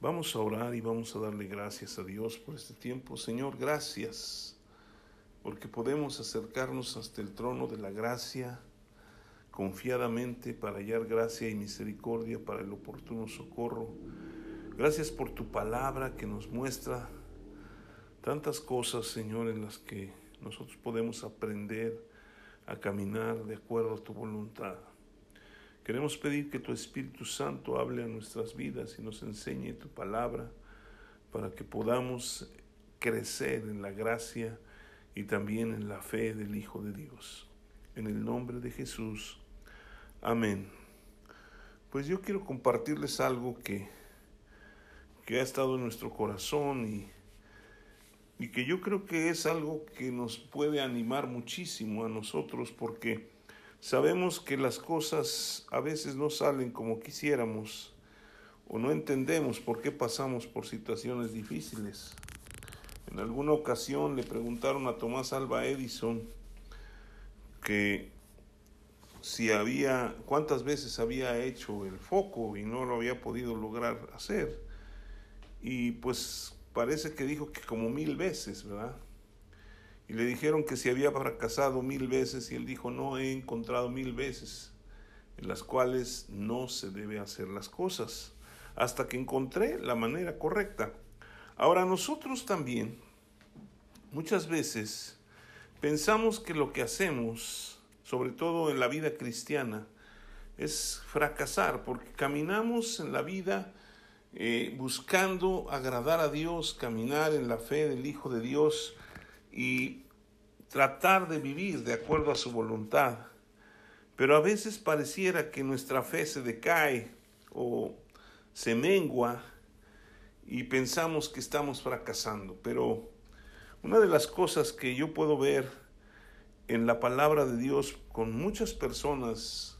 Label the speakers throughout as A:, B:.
A: Vamos a orar y vamos a darle gracias a Dios por este tiempo. Señor, gracias porque podemos acercarnos hasta el trono de la gracia confiadamente para hallar gracia y misericordia para el oportuno socorro. Gracias por tu palabra que nos muestra tantas cosas, Señor, en las que nosotros podemos aprender a caminar de acuerdo a tu voluntad. Queremos pedir que tu Espíritu Santo hable a nuestras vidas y nos enseñe tu palabra para que podamos crecer en la gracia y también en la fe del Hijo de Dios. En el nombre de Jesús. Amén. Pues yo quiero compartirles algo que, que ha estado en nuestro corazón y, y que yo creo que es algo que nos puede animar muchísimo a nosotros porque Sabemos que las cosas a veces no salen como quisiéramos o no entendemos por qué pasamos por situaciones difíciles. En alguna ocasión le preguntaron a Tomás Alba Edison que si había, cuántas veces había hecho el foco y no lo había podido lograr hacer. Y pues parece que dijo que como mil veces, ¿verdad? Y le dijeron que si había fracasado mil veces y él dijo, no he encontrado mil veces en las cuales no se debe hacer las cosas, hasta que encontré la manera correcta. Ahora nosotros también muchas veces pensamos que lo que hacemos, sobre todo en la vida cristiana, es fracasar, porque caminamos en la vida eh, buscando agradar a Dios, caminar en la fe del Hijo de Dios, y tratar de vivir de acuerdo a su voluntad. Pero a veces pareciera que nuestra fe se decae o se mengua y pensamos que estamos fracasando. Pero una de las cosas que yo puedo ver en la palabra de Dios con muchas personas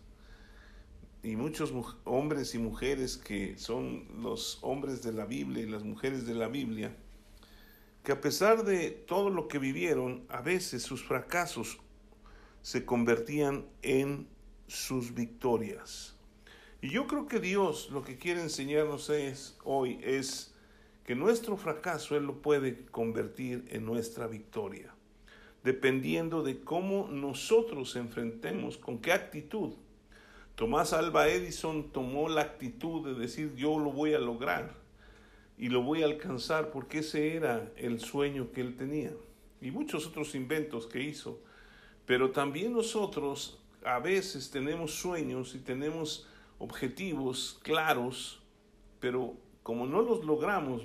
A: y muchos hombres y mujeres que son los hombres de la Biblia y las mujeres de la Biblia, que a pesar de todo lo que vivieron, a veces sus fracasos se convertían en sus victorias. Y yo creo que Dios lo que quiere enseñarnos es hoy es que nuestro fracaso Él lo puede convertir en nuestra victoria, dependiendo de cómo nosotros enfrentemos, con qué actitud. Tomás Alba Edison tomó la actitud de decir yo lo voy a lograr y lo voy a alcanzar porque ese era el sueño que él tenía y muchos otros inventos que hizo. Pero también nosotros a veces tenemos sueños y tenemos objetivos claros, pero como no los logramos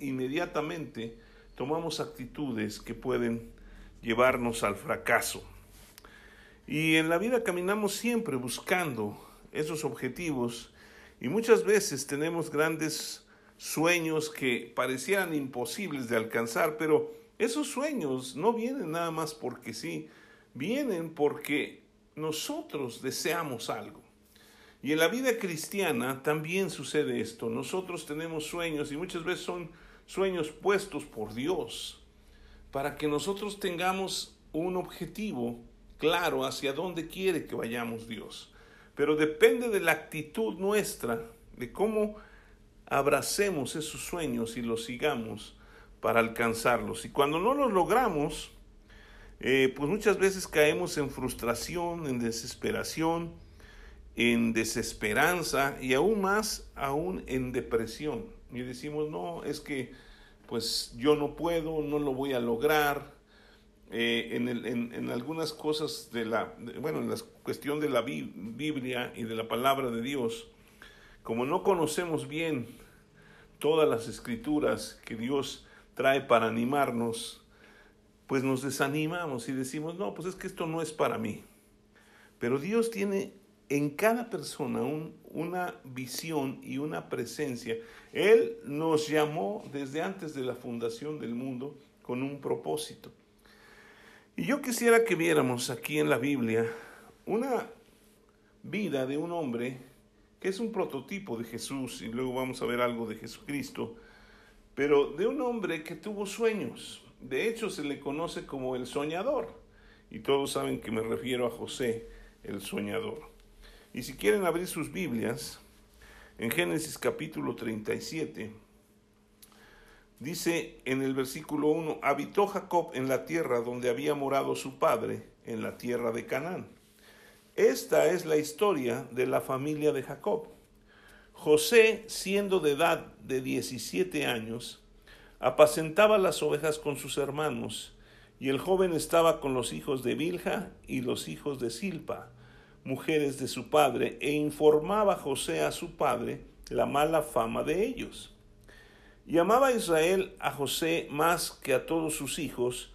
A: inmediatamente, tomamos actitudes que pueden llevarnos al fracaso. Y en la vida caminamos siempre buscando esos objetivos y muchas veces tenemos grandes sueños que parecían imposibles de alcanzar, pero esos sueños no vienen nada más porque sí, vienen porque nosotros deseamos algo. Y en la vida cristiana también sucede esto. Nosotros tenemos sueños y muchas veces son sueños puestos por Dios para que nosotros tengamos un objetivo claro hacia dónde quiere que vayamos Dios. Pero depende de la actitud nuestra, de cómo abracemos esos sueños y los sigamos para alcanzarlos. Y cuando no los logramos, eh, pues muchas veces caemos en frustración, en desesperación, en desesperanza y aún más, aún en depresión. Y decimos, no, es que pues yo no puedo, no lo voy a lograr. Eh, en, en, algunas cosas de la, bueno, en la cuestión de la Biblia y de la palabra de Dios, como no conocemos bien todas las escrituras que Dios trae para animarnos, pues nos desanimamos y decimos, no, pues es que esto no es para mí. Pero Dios tiene en cada persona una visión y una presencia. Él nos llamó desde antes de la fundación del mundo con un propósito. Y yo quisiera que viéramos aquí en la Biblia una vida de un hombre que es un prototipo de Jesús, y luego vamos a ver algo de Jesucristo, pero de un hombre que tuvo sueños. De hecho, se le conoce como el soñador, y todos saben que me refiero a José, el soñador. Y si quieren abrir sus Biblias, en Génesis capítulo 37, dice en el versículo 1, habitó Jacob en la tierra donde había morado su padre, en la tierra de Canaán. Esta es la historia de la familia de Jacob. José, siendo de edad de 17 años, apacentaba las ovejas con sus hermanos, y el joven estaba con los hijos de Bilja y los hijos de Silpa, mujeres de su padre, e informaba José a su padre la mala fama de ellos. Y amaba Israel a José más que a todos sus hijos,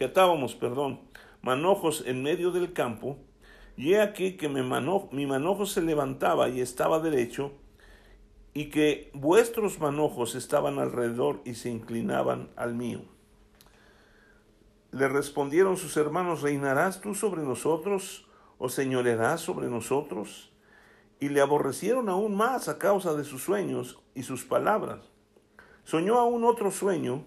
A: que atábamos, perdón, manojos en medio del campo, y he aquí que mi manojo, mi manojo se levantaba y estaba derecho, y que vuestros manojos estaban alrededor y se inclinaban al mío. Le respondieron sus hermanos, ¿reinarás tú sobre nosotros o señorearás sobre nosotros? Y le aborrecieron aún más a causa de sus sueños y sus palabras. Soñó aún otro sueño,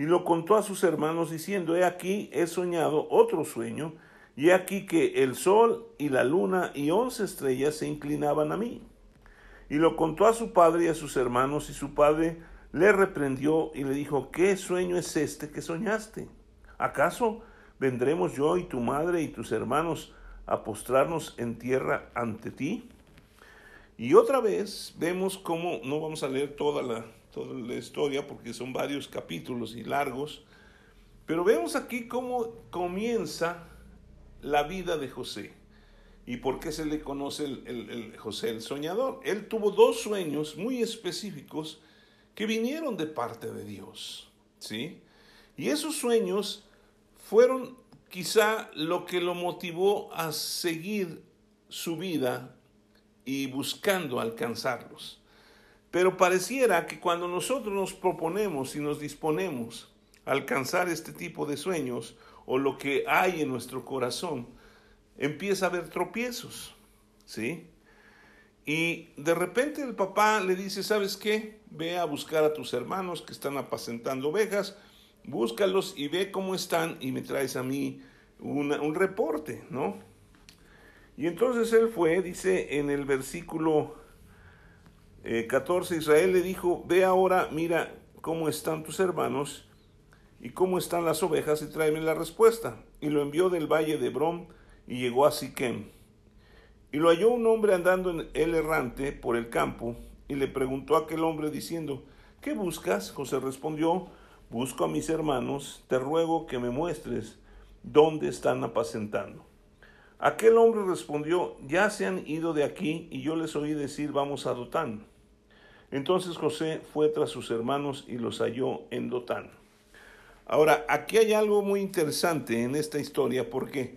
A: y lo contó a sus hermanos diciendo, he aquí he soñado otro sueño, y aquí que el sol y la luna y once estrellas se inclinaban a mí. Y lo contó a su padre y a sus hermanos, y su padre le reprendió y le dijo, ¿qué sueño es este que soñaste? ¿Acaso vendremos yo y tu madre y tus hermanos a postrarnos en tierra ante ti? Y otra vez vemos cómo, no vamos a leer toda la, toda la historia porque son varios capítulos y largos, pero vemos aquí cómo comienza la vida de José y por qué se le conoce el, el, José el soñador. Él tuvo dos sueños muy específicos que vinieron de parte de Dios, ¿sí? Y esos sueños fueron quizá lo que lo motivó a seguir su vida y buscando alcanzarlos. Pero pareciera que cuando nosotros nos proponemos y nos disponemos a alcanzar este tipo de sueños o lo que hay en nuestro corazón, empieza a haber tropiezos, ¿sí? Y de repente el papá le dice, ¿sabes qué? Ve a buscar a tus hermanos que están apacentando ovejas, búscalos y ve cómo están y me traes a mí un reporte, ¿no? Y entonces él fue, dice en el versículo 14, eh, Israel le dijo, ve ahora, mira cómo están tus hermanos y cómo están las ovejas y tráeme la respuesta. Y lo envió del valle de Brom y llegó a Siquem. Y lo halló un hombre andando en el errante por el campo y le preguntó a aquel hombre diciendo, ¿qué buscas? José respondió, busco a mis hermanos, te ruego que me muestres dónde están apacentando. Aquel hombre respondió, ya se han ido de aquí y yo les oí decir, vamos a Dotán. Entonces José fue tras sus hermanos y los halló en Dotán. Ahora, aquí hay algo muy interesante en esta historia porque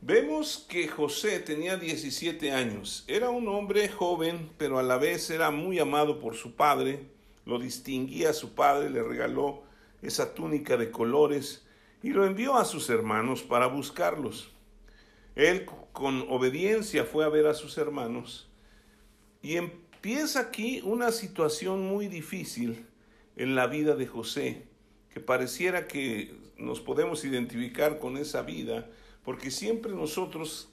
A: vemos que José tenía 17 años. Era un hombre joven, pero a la vez era muy amado por su padre. Lo distinguía a su padre, le regaló esa túnica de colores y lo envió a sus hermanos para buscarlos. Él con obediencia fue a ver a sus hermanos y empieza aquí una situación muy difícil en la vida de José, que pareciera que nos podemos identificar con esa vida, porque siempre nosotros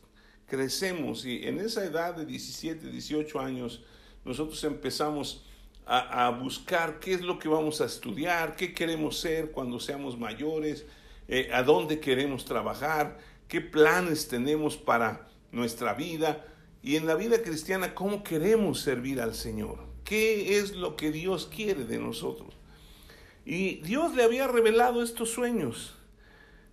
A: crecemos y en esa edad de 17, 18 años, nosotros empezamos a, buscar qué es lo que vamos a estudiar, qué queremos ser cuando seamos mayores, eh, a dónde queremos trabajar qué planes tenemos para nuestra vida y en la vida cristiana cómo queremos servir al Señor, qué es lo que Dios quiere de nosotros. Y Dios le había revelado estos sueños.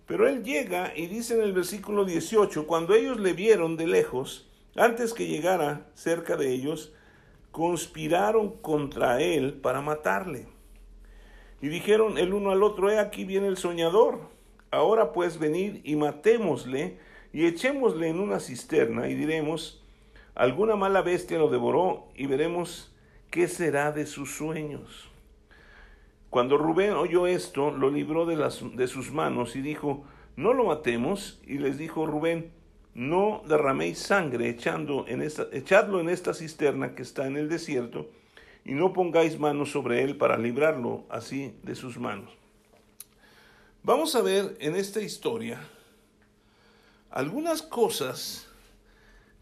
A: Pero él llega y dice en el versículo 18, cuando ellos le vieron de lejos, antes que llegara cerca de ellos, conspiraron contra él para matarle. Y dijeron el uno al otro, he aquí viene el soñador. Ahora pues venid y matémosle y echémosle en una cisterna y diremos, alguna mala bestia lo devoró y veremos ¿qué será de sus sueños? Cuando Rubén oyó esto, lo libró de, las, de sus manos y dijo, no lo matemos. Y les dijo Rubén, no derraméis sangre echando en esta, echadlo en esta cisterna que está en el desierto, y no pongáis manos sobre él para librarlo así de sus manos. Vamos a ver en esta historia algunas cosas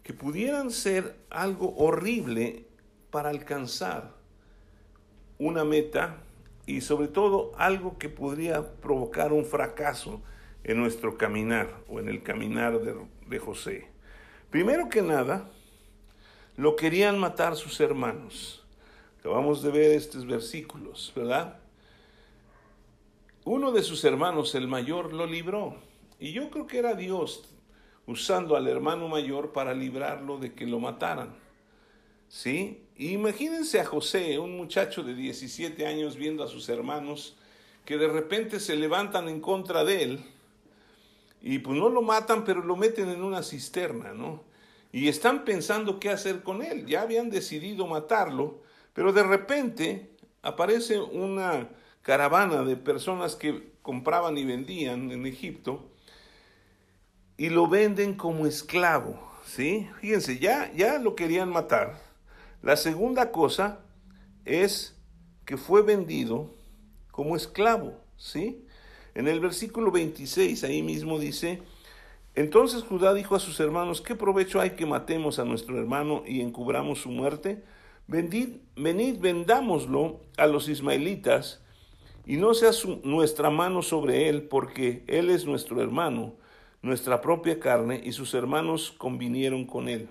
A: que pudieran ser algo horrible para alcanzar una meta y sobre todo algo que podría provocar un fracaso en nuestro caminar o en el caminar de, José. Primero que nada, lo querían matar sus hermanos. Acabamos de ver estos versículos, ¿verdad? Uno de sus hermanos, el mayor, lo libró. Y yo creo que era Dios usando al hermano mayor para librarlo de que lo mataran. ¿Sí? imagínense a José, un muchacho de 17 años viendo a sus hermanos que de repente se levantan en contra de él y pues no lo matan, pero lo meten en una cisterna, ¿no? Y están pensando qué hacer con él. Ya habían decidido matarlo, pero de repente aparece una caravana de personas que compraban y vendían en Egipto y lo venden como esclavo, ¿sí? Fíjense, ya, ya lo querían matar la segunda cosa es que fue vendido como esclavo, ¿sí? En el versículo 26 ahí mismo dice, entonces Judá dijo a sus hermanos, ¿qué provecho hay que matemos a nuestro hermano y encubramos su muerte? venid, vendámoslo a los ismaelitas y no sea nuestra mano sobre él, porque él es nuestro hermano, nuestra propia carne, y sus hermanos convinieron con él.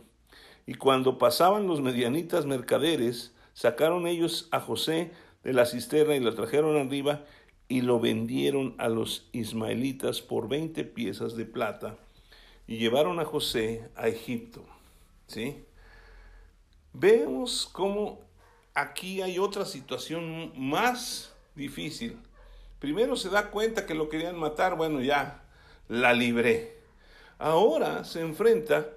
A: Y cuando pasaban los medianitas mercaderes, sacaron ellos a José de la cisterna y lo trajeron arriba y lo vendieron a los ismaelitas por veinte piezas de plata y llevaron a José a Egipto. ¿Sí? Vemos cómo aquí hay otra situación más difícil. Primero se da cuenta que lo querían matar, bueno, ya la libré. Ahora se enfrenta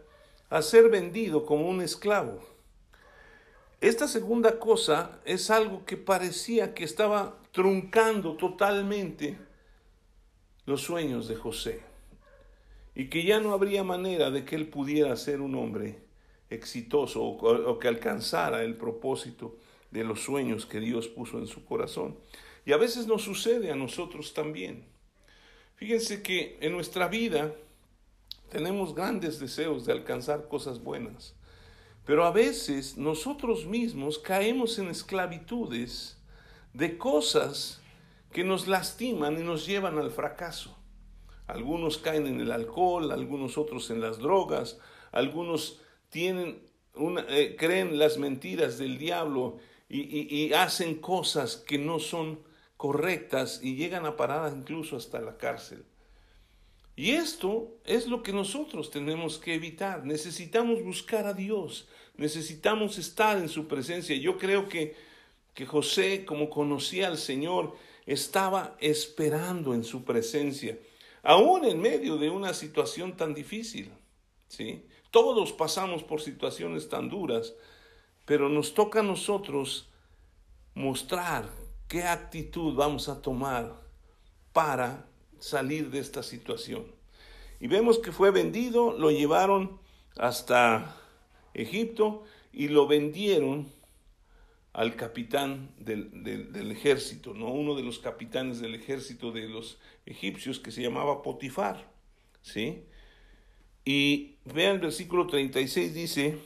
A: a ser vendido como un esclavo. Esta segunda cosa es algo que parecía que estaba truncando totalmente los sueños de José y que ya no habría manera de que él pudiera ser un hombre exitoso o, que alcanzara el propósito de los sueños que Dios puso en su corazón. Y a veces nos sucede a nosotros también. Fíjense que en nuestra vida tenemos grandes deseos de alcanzar cosas buenas, pero a veces nosotros mismos caemos en esclavitudes de cosas que nos lastiman y nos llevan al fracaso. Algunos caen en el alcohol, algunos otros en las drogas, algunos tienen una, eh, creen las mentiras del diablo y, y hacen cosas que no son correctas y llegan a parar incluso hasta la cárcel. Y esto es lo que nosotros tenemos que evitar. Necesitamos buscar a Dios, necesitamos estar en su presencia. Yo creo que, que José, como conocía al Señor, estaba esperando en su presencia, aún en medio de una situación tan difícil. ¿sí? Todos pasamos por situaciones tan duras, pero nos toca a nosotros mostrar qué actitud vamos a tomar para salir de esta situación. Y vemos que fue vendido, lo llevaron hasta Egipto y lo vendieron al capitán del, ejército, ¿no? uno de los capitanes del ejército de los egipcios que se llamaba Potifar. ¿sí? Y vean el versículo 36 dice,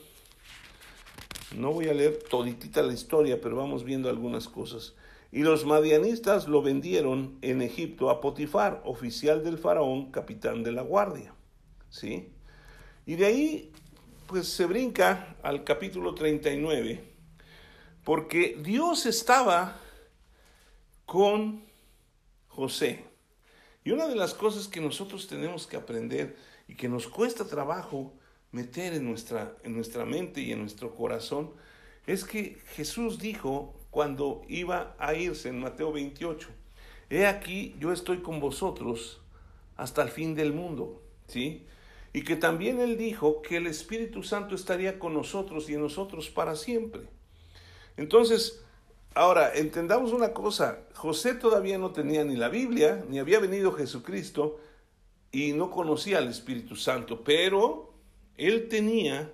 A: no voy a leer toditita la historia, pero vamos viendo algunas cosas. Y los madianistas lo vendieron en Egipto a Potifar, oficial del faraón, capitán de la guardia. ¿Sí? Y de ahí, pues se brinca al capítulo 39, porque Dios estaba con José. Y una de las cosas que nosotros tenemos que aprender y que nos cuesta trabajo meter en nuestra, en nuestra mente y en nuestro corazón, es que Jesús dijo cuando iba a irse en Mateo 28. He aquí, yo estoy con vosotros hasta el fin del mundo, ¿sí? Y que también él dijo que el Espíritu Santo estaría con nosotros y en nosotros para siempre. Entonces, ahora, entendamos una cosa, José todavía no tenía ni la Biblia, ni había venido Jesucristo, y no conocía al Espíritu Santo, pero él tenía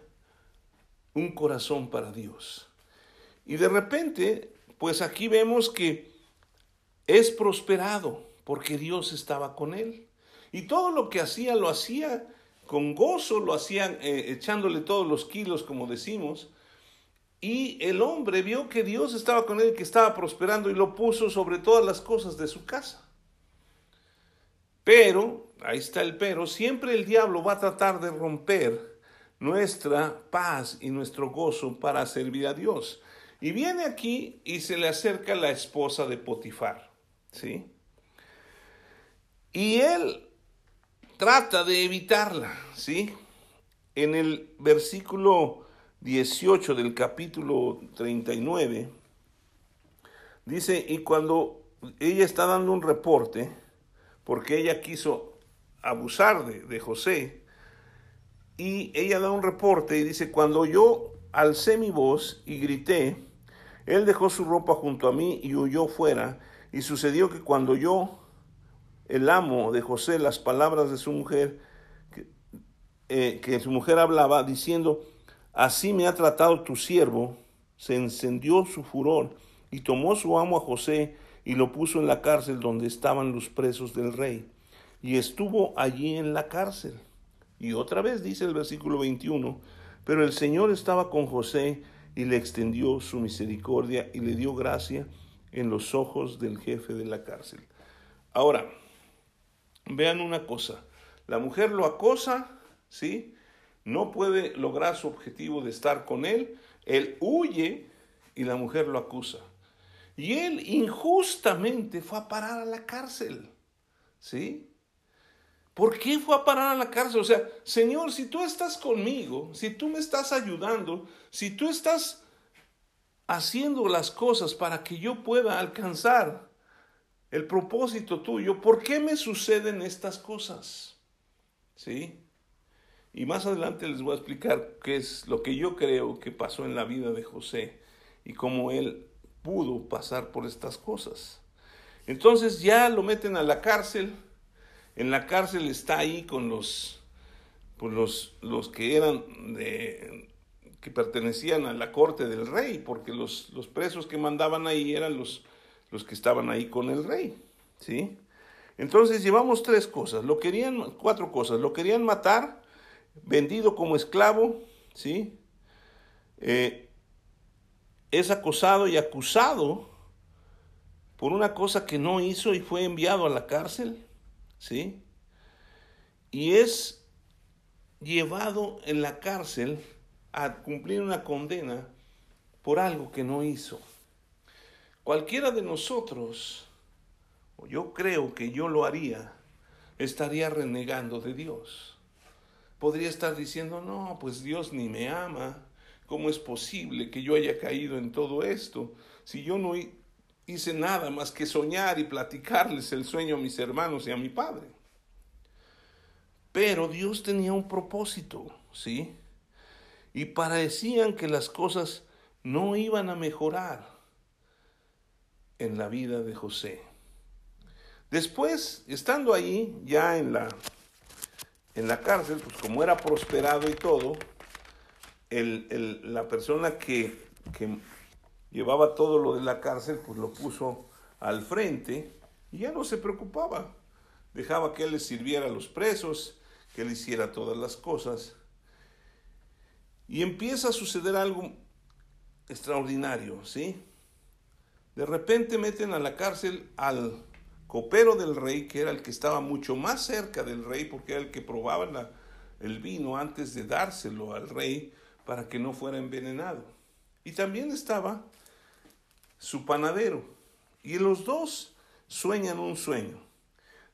A: un corazón para Dios. Y de repente, pues aquí vemos que es prosperado porque Dios estaba con él. Y todo lo que hacía lo hacía con gozo, lo hacían eh, echándole todos los kilos, como decimos. Y el hombre vio que Dios estaba con él, que estaba prosperando y lo puso sobre todas las cosas de su casa. Pero, ahí está el pero, siempre el diablo va a tratar de romper nuestra paz y nuestro gozo para servir a Dios. Y viene aquí y se le acerca la esposa de Potifar, ¿sí? Y él trata de evitarla, ¿sí? En el versículo 18 del capítulo 39, dice, y cuando ella está dando un reporte, porque ella quiso abusar de, de José, y ella da un reporte y dice, cuando yo alcé mi voz y grité, él dejó su ropa junto a mí y huyó fuera, y sucedió que cuando yo el amo de José las palabras de su mujer, que, eh, su mujer hablaba, diciendo, así me ha tratado tu siervo, se encendió su furor y tomó su amo a José y lo puso en la cárcel donde estaban los presos del rey. Y estuvo allí en la cárcel. Y otra vez dice el versículo 21, pero el Señor estaba con José y le extendió su misericordia y le dio gracia en los ojos del jefe de la cárcel. Ahora, Vean una cosa, la mujer lo acosa, ¿sí? No puede lograr su objetivo de estar con él, él huye y la mujer lo acusa. Y él injustamente fue a parar a la cárcel, ¿sí? ¿Por qué fue a parar a la cárcel? O sea, Señor, si tú estás conmigo, si tú me estás ayudando, si tú estás haciendo las cosas para que yo pueda alcanzar el propósito tuyo, ¿por qué me suceden estas cosas? ¿Sí? Y más adelante les voy a explicar qué es lo que yo creo que pasó en la vida de José y cómo él pudo pasar por estas cosas. Entonces ya lo meten a la cárcel. En la cárcel está ahí con los, pues los, los que eran de, que pertenecían a la corte del rey, porque los, los presos que mandaban ahí eran los, los que estaban ahí con el rey, ¿sí? Entonces llevamos tres cosas, lo querían, cuatro cosas, lo querían matar, vendido como esclavo, ¿sí? Eh, es acosado y acusado por una cosa que no hizo y fue enviado a la cárcel, ¿sí? Y es llevado en la cárcel a cumplir una condena por algo que no hizo. Cualquiera de nosotros, o yo creo que yo lo haría, estaría renegando de Dios. Podría estar diciendo, no, pues Dios ni me ama. ¿Cómo es posible que yo haya caído en todo esto si yo no hice nada más que soñar y platicarles el sueño a mis hermanos y a mi padre? Pero Dios tenía un propósito, ¿sí? Y parecían que las cosas no iban a mejorar en la vida de José. Después, estando ahí, ya en la, en la cárcel, pues como era prosperado y todo, la persona que, que llevaba todo lo de la cárcel, pues lo puso al frente y ya no se preocupaba. Dejaba que él le sirviera a los presos, que él hiciera todas las cosas. Y empieza a suceder algo extraordinario, ¿sí? De repente meten a la cárcel al copero del rey, que era el que estaba mucho más cerca del rey, porque era el que probaba el vino antes de dárselo al rey para que no fuera envenenado. Y también estaba su panadero. Y los dos sueñan un sueño.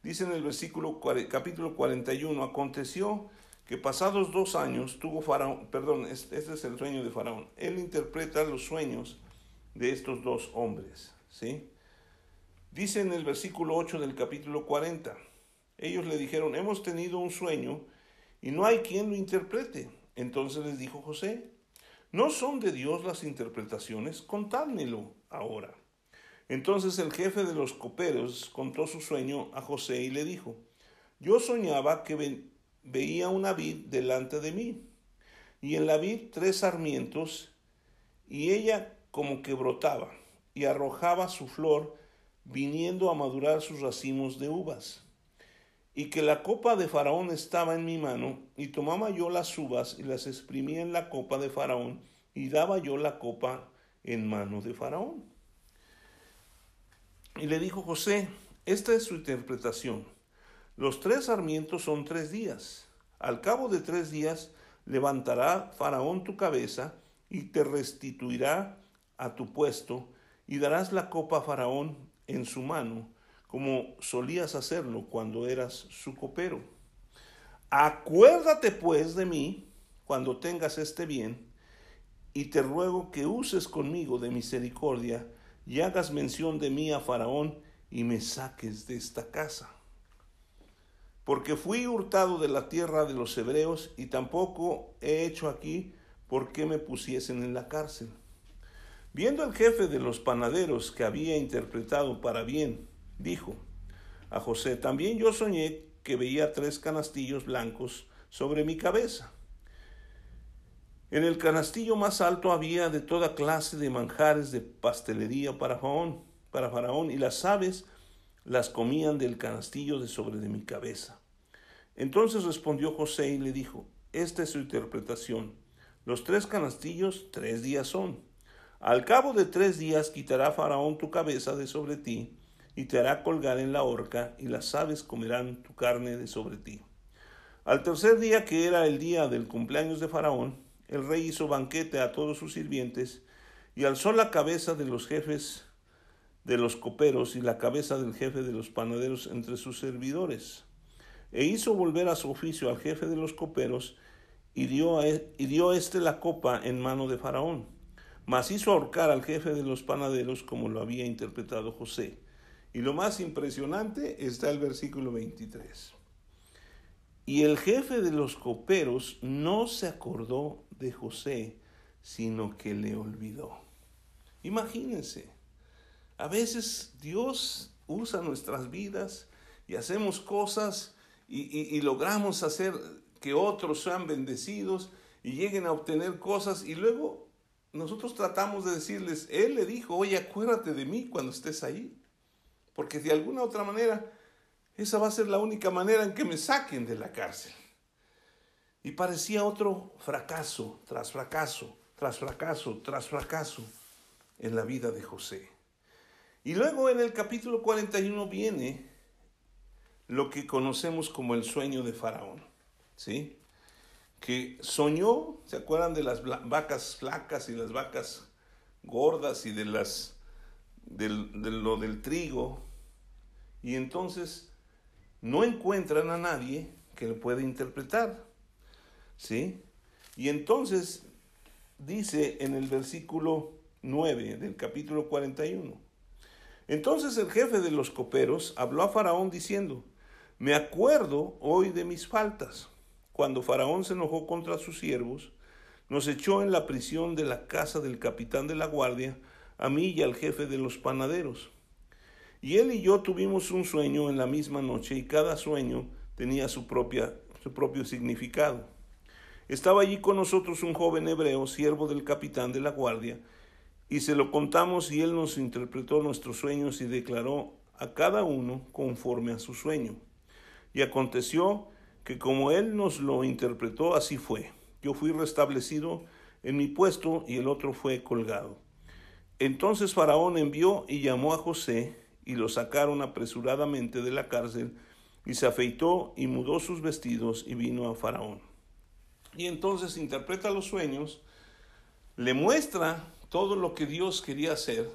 A: Dice en el versículo capítulo 41, aconteció que pasados dos años tuvo Faraón, perdón, este es el sueño de Faraón, él interpreta los sueños de estos dos hombres. ¿sí? Dice en el versículo 8 del capítulo 40, ellos le dijeron, hemos tenido un sueño y no hay quien lo interprete. Entonces les dijo José, ¿No son de Dios las interpretaciones? Contádmelo ahora. Entonces el jefe de los coperos contó su sueño a José y le dijo, yo soñaba que veía una vid delante de mí, y en la vid tres sarmientos, y ella como que brotaba, y arrojaba su flor, viniendo a madurar sus racimos de uvas. Y que la copa de Faraón estaba en mi mano, y tomaba yo las uvas y las exprimía en la copa de Faraón, y daba yo la copa en mano de Faraón. Y le dijo José, esta es su interpretación. Los tres sarmientos son tres días. Al cabo de tres días levantará Faraón tu cabeza y te restituirá a tu puesto y darás la copa a Faraón en su mano, como solías hacerlo cuando eras su copero. Acuérdate pues de mí cuando tengas este bien, y te ruego que uses conmigo de misericordia, y hagas mención de mí a Faraón y me saques de esta casa. Porque fui hurtado de la tierra de los hebreos y tampoco he hecho aquí por qué me pusiesen en la cárcel. Viendo el jefe de los panaderos que había interpretado para bien, dijo a José, también yo soñé que veía tres canastillos blancos sobre mi cabeza en el canastillo más alto había de toda clase de manjares de pastelería para Faraón, para Faraón, y las aves las comían del canastillo de sobre de mi cabeza. Entonces respondió José y le dijo, esta es su interpretación. Los tres canastillos tres días son. Al cabo de tres días quitará Faraón tu cabeza de sobre ti, y te hará colgar en la horca, y las aves comerán tu carne de sobre ti. Al tercer día, que era el día del cumpleaños de Faraón, el rey hizo banquete a todos sus sirvientes y alzó la cabeza de los jefes de los coperos y la cabeza del jefe de los panaderos entre sus servidores. E hizo volver a su oficio al jefe de los coperos y dio, a, e, y dio éste la copa en mano de Faraón. Mas hizo ahorcar al jefe de los panaderos como lo había interpretado José. Y lo más impresionante está el versículo 23. Y el jefe de los coperos no se acordó de José, sino que le olvidó. Imagínense, a veces Dios usa nuestras vidas y hacemos cosas y, logramos hacer que otros sean bendecidos y lleguen a obtener cosas y luego nosotros tratamos de decirles, Él le dijo, oye, acuérdate de mí cuando estés ahí, porque de alguna otra manera esa va a ser la única manera en que me saquen de la cárcel. Y parecía otro fracaso tras fracaso, tras fracaso, tras fracaso en la vida de José. Y luego en el capítulo 41 viene lo que conocemos como el sueño de Faraón, ¿sí? Que soñó, ¿se acuerdan de las vacas flacas y las vacas gordas y de las de lo del trigo? Y entonces no encuentran a nadie que lo pueda interpretar. ¿Sí? Y entonces dice en el versículo 9 del capítulo 41. Entonces el jefe de los coperos habló a Faraón diciendo, me acuerdo hoy de mis faltas. Cuando Faraón se enojó contra sus siervos, nos echó en la prisión de la casa del capitán de la guardia, a mí y al jefe de los panaderos. Y él y yo tuvimos un sueño en la misma noche y cada sueño tenía su, propia, su propio significado. Estaba allí con nosotros un joven hebreo, siervo del capitán de la guardia, y se lo contamos y él nos interpretó nuestros sueños y declaró a cada uno conforme a su sueño. Y aconteció que como él nos lo interpretó, así fue. Yo fui restablecido en mi puesto y el otro fue colgado. Entonces Faraón envió y llamó a José, y lo sacaron apresuradamente de la cárcel, y se afeitó y mudó sus vestidos y vino a Faraón. Y entonces interpreta los sueños, le muestra todo lo que Dios quería hacer,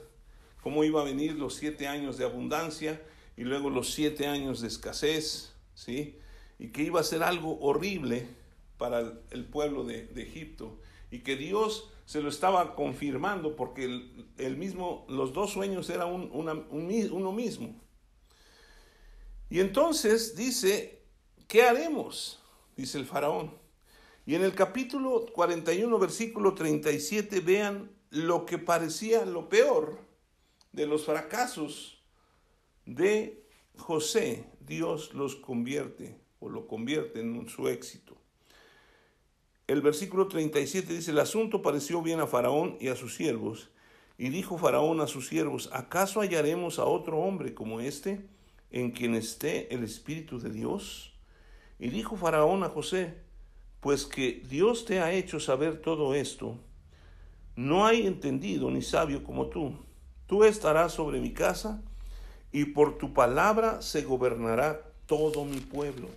A: cómo iba a venir los siete años de abundancia y luego los siete años de escasez, ¿sí? Y que iba a ser algo horrible para el pueblo de, Egipto y que Dios se lo estaba confirmando porque el, mismo, los dos sueños eran un, uno mismo. Y entonces dice, ¿qué haremos? Dice el faraón. Y en el capítulo 41, versículo 37, vean lo que parecía lo peor de los fracasos de José. Dios los convierte o lo convierte en su éxito. El versículo 37 dice, el asunto pareció bien a Faraón y a sus siervos. Y dijo Faraón a sus siervos, ¿acaso hallaremos a otro hombre como este en quien esté el Espíritu de Dios? Y dijo Faraón a José, pues que Dios te ha hecho saber todo esto, no hay entendido ni sabio como tú. Tú estarás sobre mi casa y por tu palabra se gobernará todo mi pueblo.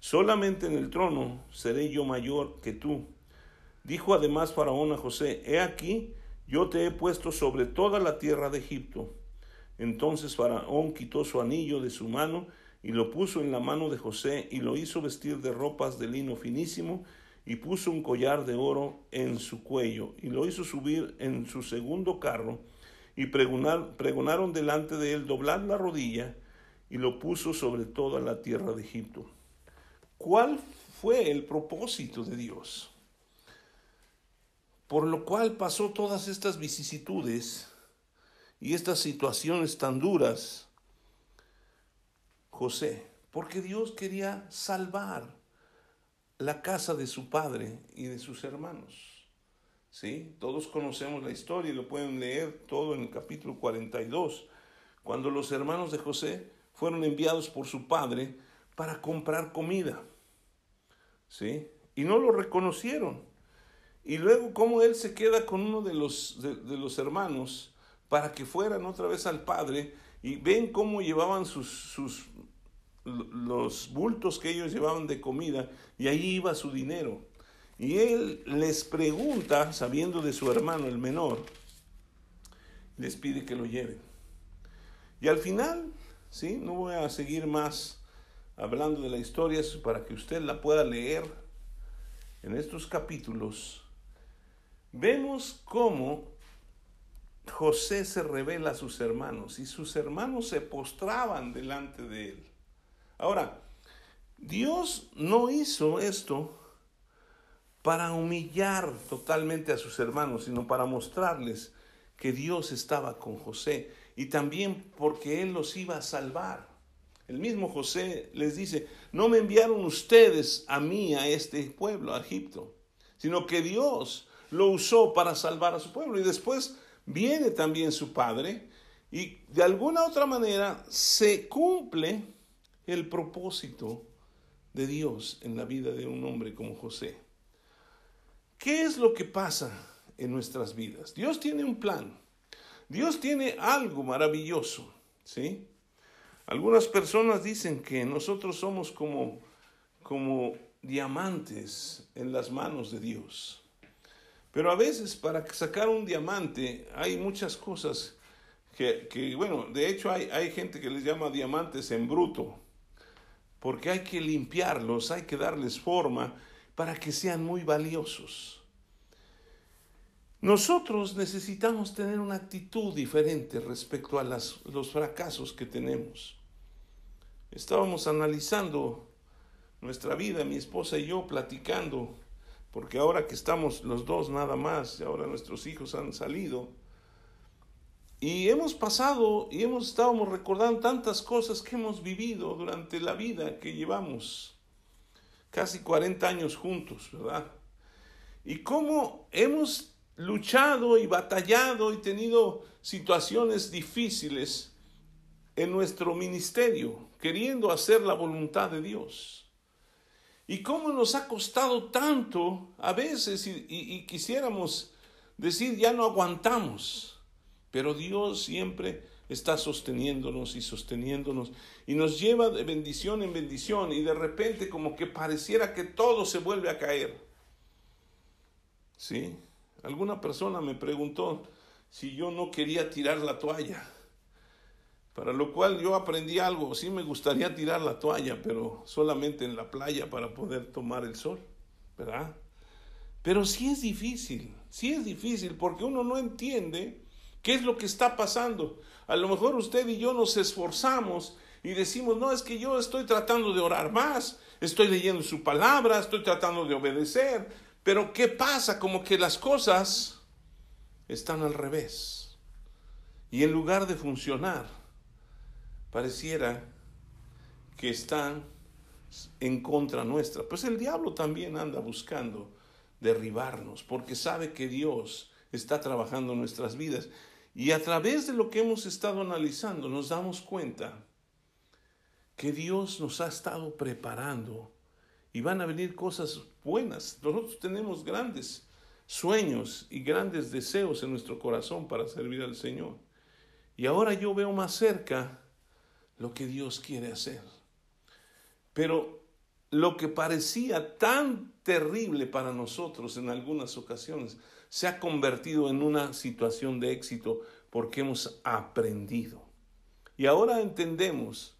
A: Solamente en el trono seré yo mayor que tú. Dijo además Faraón a José, he aquí, yo te he puesto sobre toda la tierra de Egipto. Entonces Faraón quitó su anillo de su mano y lo puso en la mano de José y lo hizo vestir de ropas de lino finísimo y puso un collar de oro en su cuello y lo hizo subir en su segundo carro y pregonaron delante de él doblar la rodilla y lo puso sobre toda la tierra de Egipto. ¿Cuál fue el propósito de Dios? Por lo cual pasó todas estas vicisitudes y estas situaciones tan duras José, porque Dios quería salvar la casa de su padre y de sus hermanos. ¿Sí? Todos conocemos la historia y lo pueden leer todo en el capítulo 42, cuando los hermanos de José fueron enviados por su padre para comprar comida. ¿Sí? Y no lo reconocieron. Y luego cómo él se queda con uno de los, de, de los hermanos para que fueran otra vez al padre y ven cómo llevaban sus, sus, los bultos que ellos llevaban de comida y ahí iba su dinero. Y él les pregunta, sabiendo de su hermano el menor, les pide que lo lleven. Y al final, ¿sí? no voy a seguir más hablando de la historia para que usted la pueda leer en estos capítulos, vemos cómo José se revela a sus hermanos y sus hermanos se postraban delante de él. Ahora, Dios no hizo esto para humillar totalmente a sus hermanos, sino para mostrarles que Dios estaba con José y también porque Él los iba a salvar. El mismo José les dice, no me enviaron ustedes a mí, a este pueblo, a Egipto, sino que Dios lo usó para salvar a su pueblo. Y después viene también su padre y de alguna otra manera se cumple el propósito de Dios en la vida de un hombre como José. ¿Qué es lo que pasa en nuestras vidas? Dios tiene un plan. Dios tiene algo maravilloso, ¿sí? Algunas personas dicen que nosotros somos como como diamantes en las manos de Dios. Pero a veces para sacar un diamante hay muchas cosas que, bueno, de hecho hay, hay gente que les llama diamantes en bruto, porque hay que limpiarlos, hay que darles forma para que sean muy valiosos. Nosotros necesitamos tener una actitud diferente respecto a los fracasos que tenemos. Estábamos analizando nuestra vida, mi esposa y yo, platicando porque ahora que estamos los dos nada más, y ahora nuestros hijos han salido, y hemos pasado y hemos estado recordando tantas cosas que hemos vivido durante la vida que llevamos, casi 40 años juntos, ¿verdad? Y cómo hemos luchado y batallado y tenido situaciones difíciles en nuestro ministerio, queriendo hacer la voluntad de Dios. Y cómo nos ha costado tanto a veces y, quisiéramos decir ya no aguantamos, pero Dios siempre está sosteniéndonos y sosteniéndonos y nos lleva de bendición en bendición y de repente como que pareciera que todo se vuelve a caer. ¿Sí? Alguna persona me preguntó si yo no quería tirar la toalla. Para lo cual yo aprendí algo, sí me gustaría tirar la toalla, pero solamente en la playa para poder tomar el sol, ¿verdad? Pero sí es difícil, sí es difícil porque uno no entiende qué es lo que está pasando. A lo mejor usted y yo nos esforzamos y decimos, no, es que yo estoy tratando de orar más, estoy leyendo su palabra, estoy tratando de obedecer, pero ¿qué pasa? Como que las cosas están al revés. Y en lugar de funcionar, pareciera que están en contra nuestra. Pues el diablo también anda buscando derribarnos, porque sabe que Dios está trabajando en nuestras vidas. Y a través de lo que hemos estado analizando nos damos cuenta que Dios nos ha estado preparando y van a venir cosas buenas. Nosotros tenemos grandes sueños y grandes deseos en nuestro corazón para servir al Señor. Y ahora yo veo más cerca lo que Dios quiere hacer. Pero lo que parecía tan terrible para nosotros en algunas ocasiones se ha convertido en una situación de éxito porque hemos aprendido. Y ahora entendemos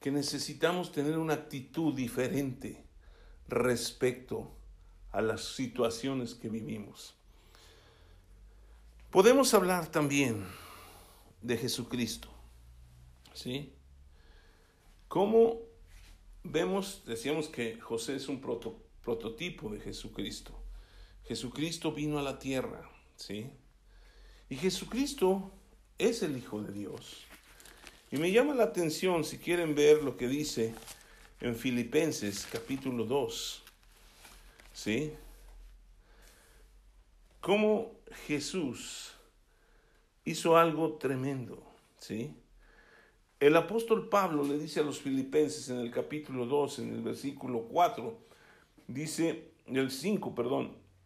A: que necesitamos tener una actitud diferente respecto a las situaciones que vivimos. Podemos hablar también de Jesucristo. ¿Sí? ¿Cómo vemos, decíamos que José es un prototipo de Jesucristo. Jesucristo vino a la tierra, ¿sí? Y Jesucristo es el Hijo de Dios. Y me llama la atención, si quieren ver lo que dice en Filipenses capítulo 2, ¿sí? Cómo Jesús hizo algo tremendo, ¿sí? El apóstol Pablo le dice a los filipenses en el capítulo 2, en el versículo 4, dice, el 5, perdón,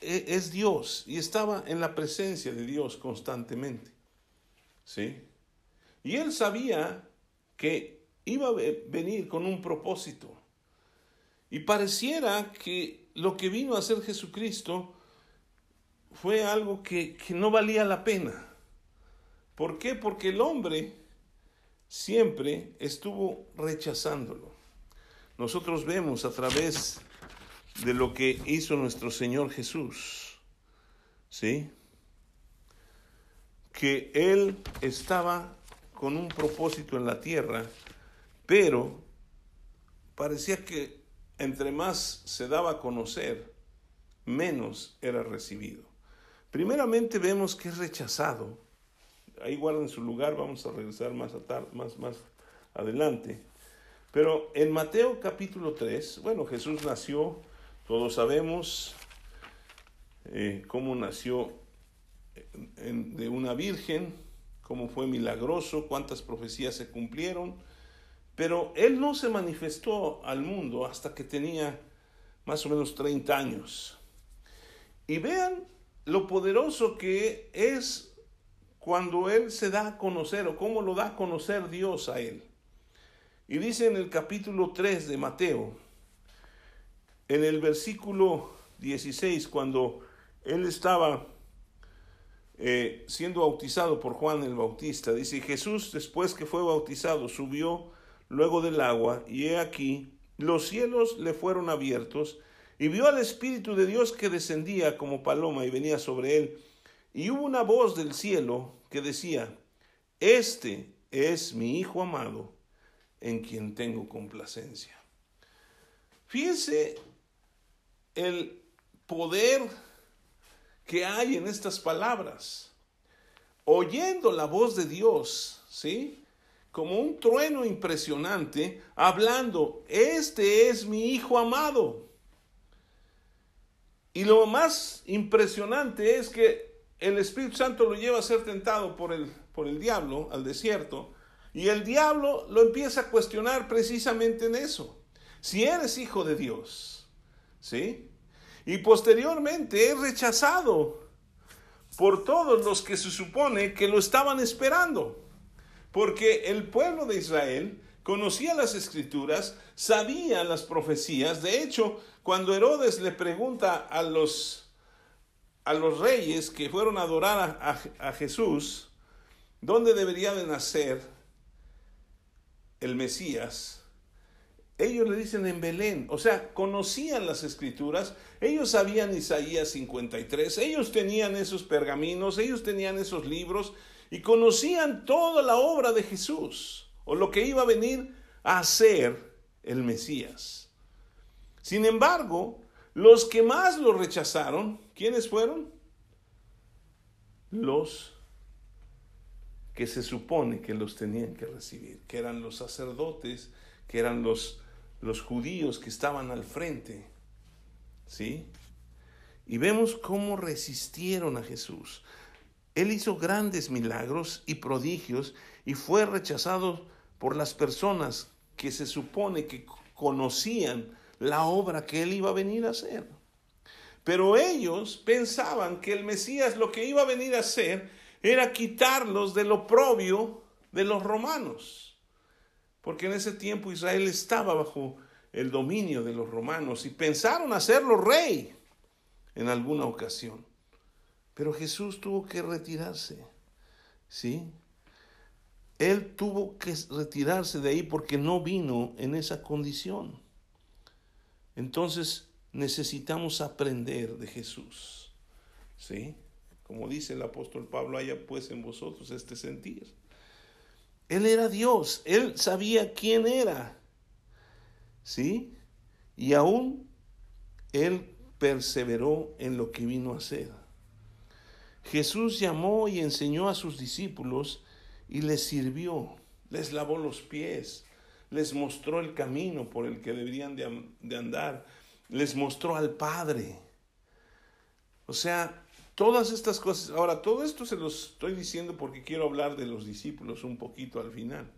A: es Dios y estaba en la presencia de Dios constantemente. ¿Sí? Y él sabía que iba a venir con un propósito. Y pareciera que lo que vino a hacer Jesucristo fue algo que, que no valía la pena. ¿Por qué? Porque el hombre siempre estuvo rechazándolo. Nosotros vemos a través de lo que hizo nuestro Señor Jesús, ¿sí? Que Él estaba con un propósito en la tierra, pero parecía que entre más se daba a conocer, menos era recibido. Primeramente vemos que es rechazado ahí guarden su lugar, vamos a regresar más, más, más adelante. Pero en Mateo capítulo 3, bueno, Jesús nació, todos sabemos eh, cómo nació de una virgen, cómo fue milagroso, cuántas profecías se cumplieron, pero él no se manifestó al mundo hasta que tenía más o menos 30 años. Y vean lo poderoso que es cuando Él se da a conocer o cómo lo da a conocer Dios a Él. Y dice en el capítulo 3 de Mateo, en el versículo 16, cuando Él estaba eh, siendo bautizado por Juan el Bautista, dice, Jesús después que fue bautizado subió luego del agua y he aquí, los cielos le fueron abiertos y vio al Espíritu de Dios que descendía como paloma y venía sobre él. Y hubo una voz del cielo que decía, Este es mi Hijo amado, en quien tengo complacencia. Fíjense el poder que hay en estas palabras. Oyendo la voz de Dios, ¿sí? Como un trueno impresionante, hablando, este es mi Hijo amado. Y lo más impresionante es que el Espíritu Santo lo lleva a ser tentado por el, por el diablo al desierto y el diablo lo empieza a cuestionar precisamente en eso. Si eres hijo de Dios, ¿sí? Y posteriormente es rechazado por todos los que se supone que lo estaban esperando. Porque el pueblo de Israel conocía las escrituras, sabía las profecías. De hecho, cuando Herodes le pregunta a los, a los reyes que fueron a adorar a, a Jesús, ¿dónde debería de nacer el Mesías? Ellos le dicen en Belén, o sea, conocían las escrituras, ellos sabían Isaías 53, ellos tenían esos pergaminos, ellos tenían esos libros y conocían toda la obra de Jesús o lo que iba a venir a hacer el Mesías. Sin embargo, los que más lo rechazaron, ¿quiénes fueron? Los que se supone que los tenían que recibir, que eran los sacerdotes, que eran los los judíos que estaban al frente. ¿Sí? Y vemos cómo resistieron a Jesús. Él hizo grandes milagros y prodigios y fue rechazado por las personas que se supone que conocían la obra que él iba a venir a hacer. Pero ellos pensaban que el Mesías lo que iba a venir a hacer era quitarlos del oprobio de los romanos porque en ese tiempo Israel estaba bajo el dominio de los romanos y pensaron hacerlo rey en alguna ocasión. Pero Jesús tuvo que retirarse, ¿sí? Él tuvo que retirarse de ahí porque no vino en esa condición. Entonces necesitamos aprender de Jesús, ¿sí? Como dice el apóstol Pablo, haya pues en vosotros este sentir. Él era Dios, él sabía quién era. ¿Sí? Y aún él perseveró en lo que vino a hacer. Jesús llamó y enseñó a sus discípulos y les sirvió, les lavó los pies, les mostró el camino por el que deberían de, de andar, les mostró al Padre. O sea, Todas estas cosas, ahora todo esto se los estoy diciendo porque quiero hablar de los discípulos un poquito al final.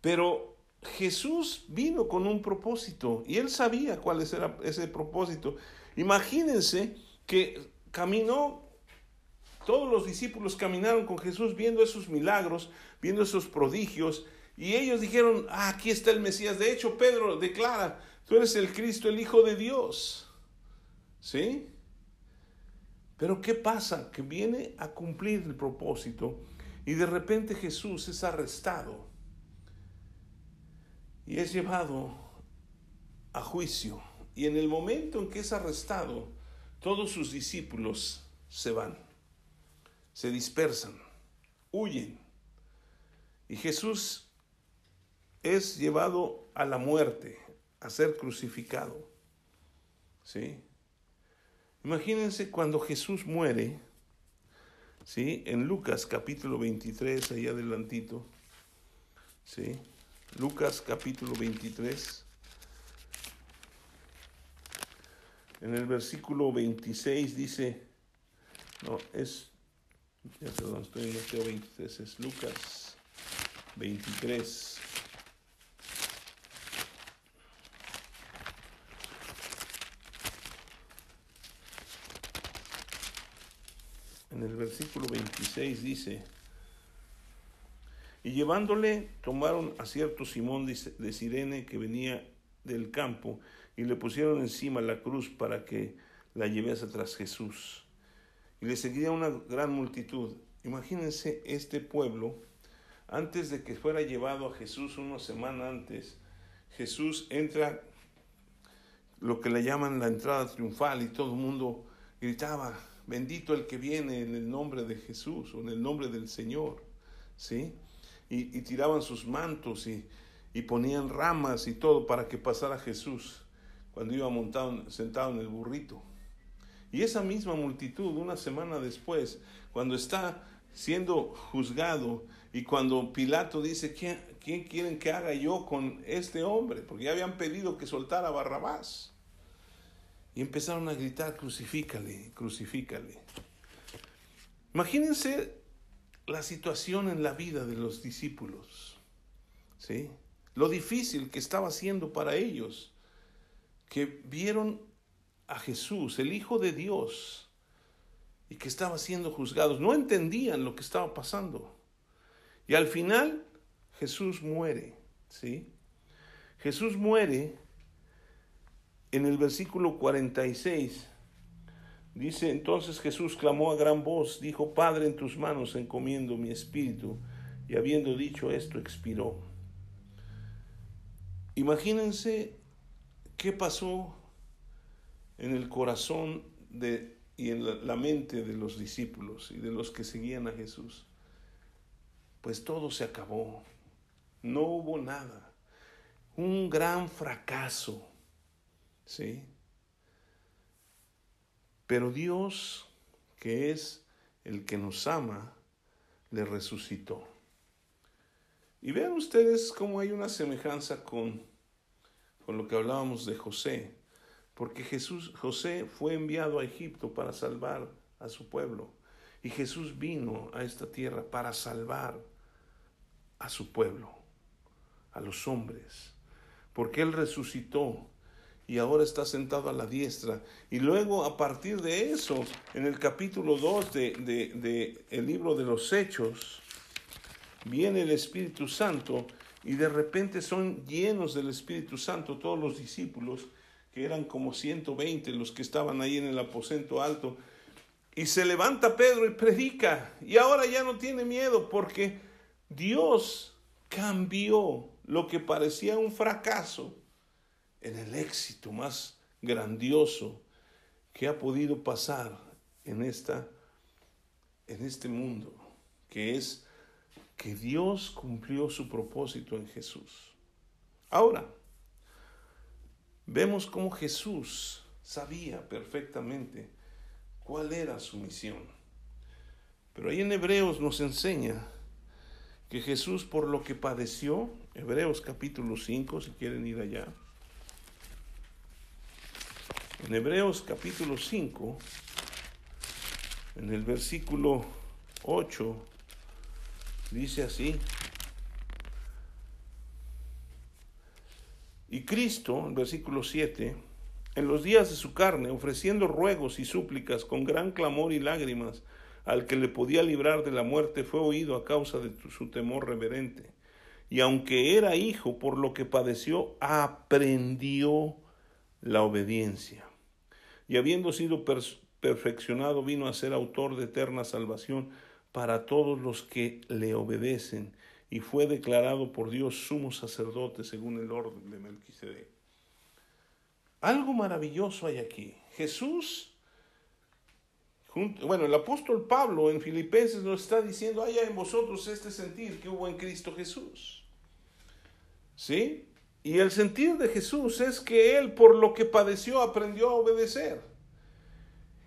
A: Pero Jesús vino con un propósito y él sabía cuál era ese propósito. Imagínense que caminó, todos los discípulos caminaron con Jesús viendo esos milagros, viendo esos prodigios, y ellos dijeron, ah, aquí está el Mesías. De hecho, Pedro declara, tú eres el Cristo, el Hijo de Dios. ¿Sí? Pero ¿qué pasa? Que viene a cumplir el propósito y de repente Jesús es arrestado y es llevado a juicio. Y en el momento en que es arrestado, todos sus discípulos se van, se dispersan, huyen. Y Jesús es llevado a la muerte, a ser crucificado. ¿Sí? Imagínense cuando Jesús muere, ¿sí? En Lucas capítulo 23, ahí adelantito, ¿sí? Lucas capítulo 23. En el versículo 26 dice, no, es, perdón, estoy en Mateo 23, es Lucas 23. En el versículo 26 dice, y llevándole tomaron a cierto Simón de Sirene que venía del campo y le pusieron encima la cruz para que la llevase tras Jesús. Y le seguía una gran multitud. Imagínense este pueblo, antes de que fuera llevado a Jesús una semana antes, Jesús entra lo que le llaman la entrada triunfal y todo el mundo gritaba, bendito el que viene en el nombre de Jesús o en el nombre del Señor, ¿sí? Y, tiraban sus mantos y, y, ponían ramas y todo para que pasara Jesús cuando iba montado, sentado en el burrito. Y esa misma multitud, una semana después, cuando está siendo juzgado y cuando Pilato dice, ¿quién, ¿quién quieren que haga yo con este hombre? Porque ya habían pedido que soltara a Barrabás. Y empezaron a gritar, crucifícale, crucifícale. Imagínense la situación en la vida de los discípulos, ¿sí? Lo difícil que estaba siendo para ellos, que vieron a Jesús, el Hijo de Dios, y que estaba siendo juzgados. No entendían lo que estaba pasando. Y al final Jesús muere, ¿sí? Jesús muere en el versículo 46. Dice, entonces Jesús clamó a gran voz, dijo, Padre, en tus manos encomiendo mi espíritu. Y habiendo dicho esto, expiró. Imagínense qué pasó en el corazón de, y en la mente de los discípulos y de los que seguían a Jesús. Pues todo se acabó. No hubo nada. Un gran fracaso. ¿Sí? Pero Dios, que es el que nos ama, le resucitó. Y vean ustedes cómo hay una semejanza con, con lo que hablábamos de José, porque Jesús, José fue enviado a Egipto para salvar a su pueblo, y Jesús vino a esta tierra para salvar a su pueblo, a los hombres, porque Él resucitó y ahora está sentado a la diestra. Y luego a partir de eso, en el capítulo 2 de, de, de el libro de los Hechos, viene el Espíritu Santo y de repente son llenos del Espíritu Santo todos los discípulos, que eran como 120 los que estaban ahí en el aposento alto. Y se levanta Pedro y predica. Y ahora ya no tiene miedo porque Dios cambió lo que parecía un fracaso en el éxito más grandioso que ha podido pasar en, esta, en este mundo, que es que Dios cumplió su propósito en Jesús. Ahora, vemos cómo Jesús sabía perfectamente cuál era su misión. Pero ahí en Hebreos nos enseña que Jesús por lo que padeció, Hebreos capítulo 5, si quieren ir allá, en Hebreos capítulo 5, en el versículo 8, Dice así. Y Cristo, en versículo 7, en los días de su carne, ofreciendo ruegos y súplicas con gran clamor y lágrimas, al que le podía librar de la muerte, fue oído a causa de su temor reverente. Y aunque era hijo, por lo que padeció, aprendió la obediencia. Y habiendo sido perfeccionado, vino a ser autor de eterna salvación para todos los que le obedecen y fue declarado por Dios sumo sacerdote según el orden de Melquisedec. Algo maravilloso hay aquí. Jesús, bueno, el apóstol Pablo en Filipenses nos está diciendo, haya en vosotros este sentir que hubo en Cristo Jesús. ¿Sí? Y el sentir de Jesús es que Él por lo que padeció aprendió a obedecer.